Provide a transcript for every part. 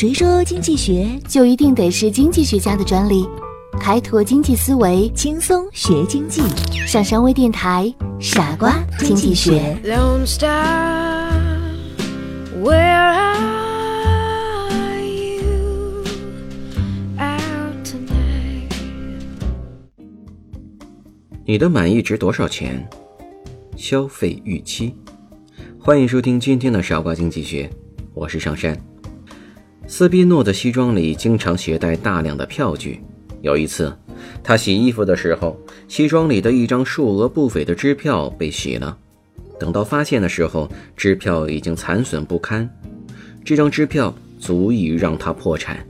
谁说经济学就一定得是经济学家的专利？开拓经济思维，轻松学经济？上山微电台，傻瓜经济学。Where are you 你的满意值多少钱？消费预期。欢迎收听今天的傻瓜经济学，我是上山。斯宾诺的西装里经常携带大量的票据。有一次，他洗衣服的时候，西装里的一张数额不菲的支票被洗了。等到发现的时候，支票已经残损不堪，这张支票足以让他破产。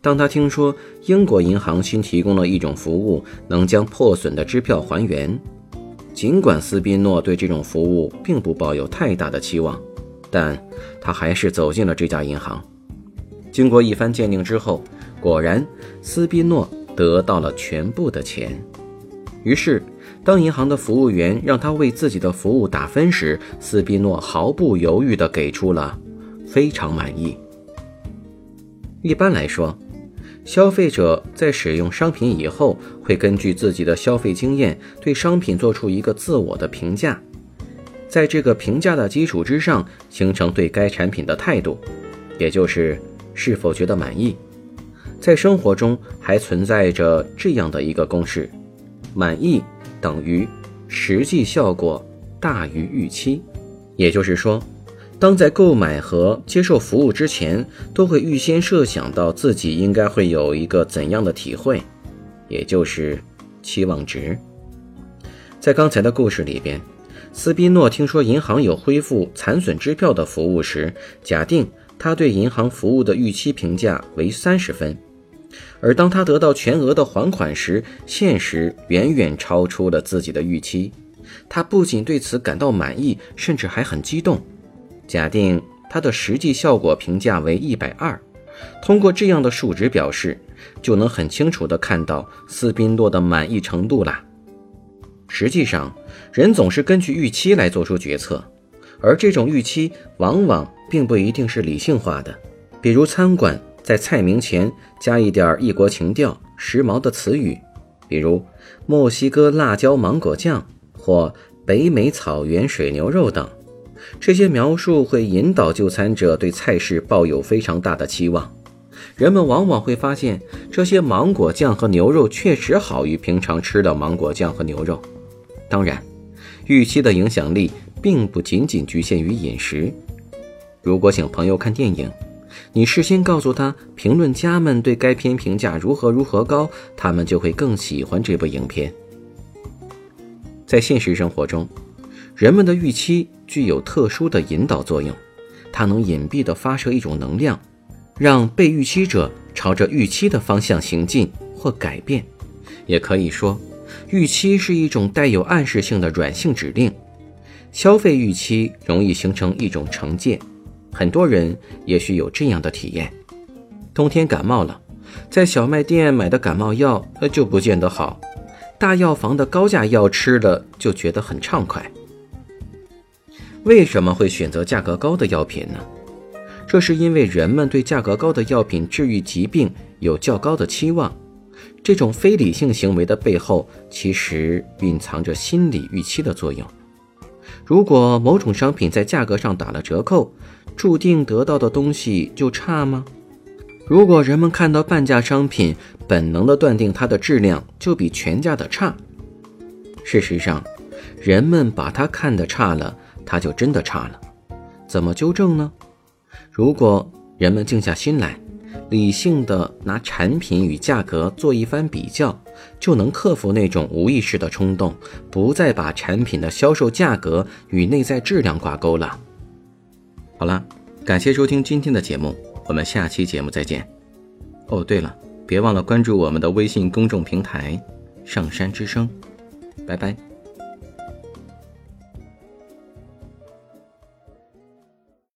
当他听说英国银行新提供了一种服务，能将破损的支票还原，尽管斯宾诺对这种服务并不抱有太大的期望，但他还是走进了这家银行。经过一番鉴定之后，果然斯宾诺得到了全部的钱。于是，当银行的服务员让他为自己的服务打分时，斯宾诺毫不犹豫地给出了“非常满意”。一般来说，消费者在使用商品以后，会根据自己的消费经验，对商品做出一个自我的评价，在这个评价的基础之上，形成对该产品的态度，也就是是否觉得满意。在生活中还存在着这样的一个公式：满意等于实际效果大于预期。也就是说，当在购买和接受服务之前，都会预先设想到自己应该会有一个怎样的体会，也就是期望值。在刚才的故事里边，斯宾诺听说银行有恢复残损支票的服务时，假定他对银行服务的预期评价为三十分。而当他得到全额的还款时，现实远远超出了自己的预期。他不仅对此感到满意，甚至还很激动。假定他的实际效果评价为一百二，通过这样的数值表示，就能很清楚地看到斯宾诺的满意程度啦。实际上，人总是根据预期来做出决策，而这种预期往往并不一定是理性化的。比如餐馆。在菜名前加一点异国情调、时髦的词语，比如墨西哥辣椒芒果酱或北美草原水牛肉等。这些描述会引导就餐者对菜式抱有非常大的期望。人们往往会发现，这些芒果酱和牛肉确实好于平常吃的芒果酱和牛肉。当然，预期的影响力并不仅仅局限于饮食。如果请朋友看电影，你事先告诉他，评论家们对该片评价如何如何高，他们就会更喜欢这部影片。在现实生活中，人们的预期具有特殊的引导作用，它能隐蔽地发射一种能量，让被预期者朝着预期的方向行进或改变。也可以说，预期是一种带有暗示性的软性指令。消费预期容易形成一种惩戒。很多人也许有这样的体验：冬天感冒了，在小卖店买的感冒药就不见得好，大药房的高价药吃了就觉得很畅快。为什么会选择价格高的药品呢？这是因为人们对价格高的药品治愈疾病有较高的期望。这种非理性行为的背后，其实蕴藏着心理预期的作用。如果某种商品在价格上打了折扣，注定得到的东西就差吗？如果人们看到半价商品，本能的断定它的质量就比全价的差。事实上，人们把它看得差了，它就真的差了。怎么纠正呢？如果人们静下心来，理性的拿产品与价格做一番比较，就能克服那种无意识的冲动，不再把产品的销售价格与内在质量挂钩了。好了，感谢收听今天的节目，我们下期节目再见。哦，对了，别忘了关注我们的微信公众平台“上山之声”，拜拜。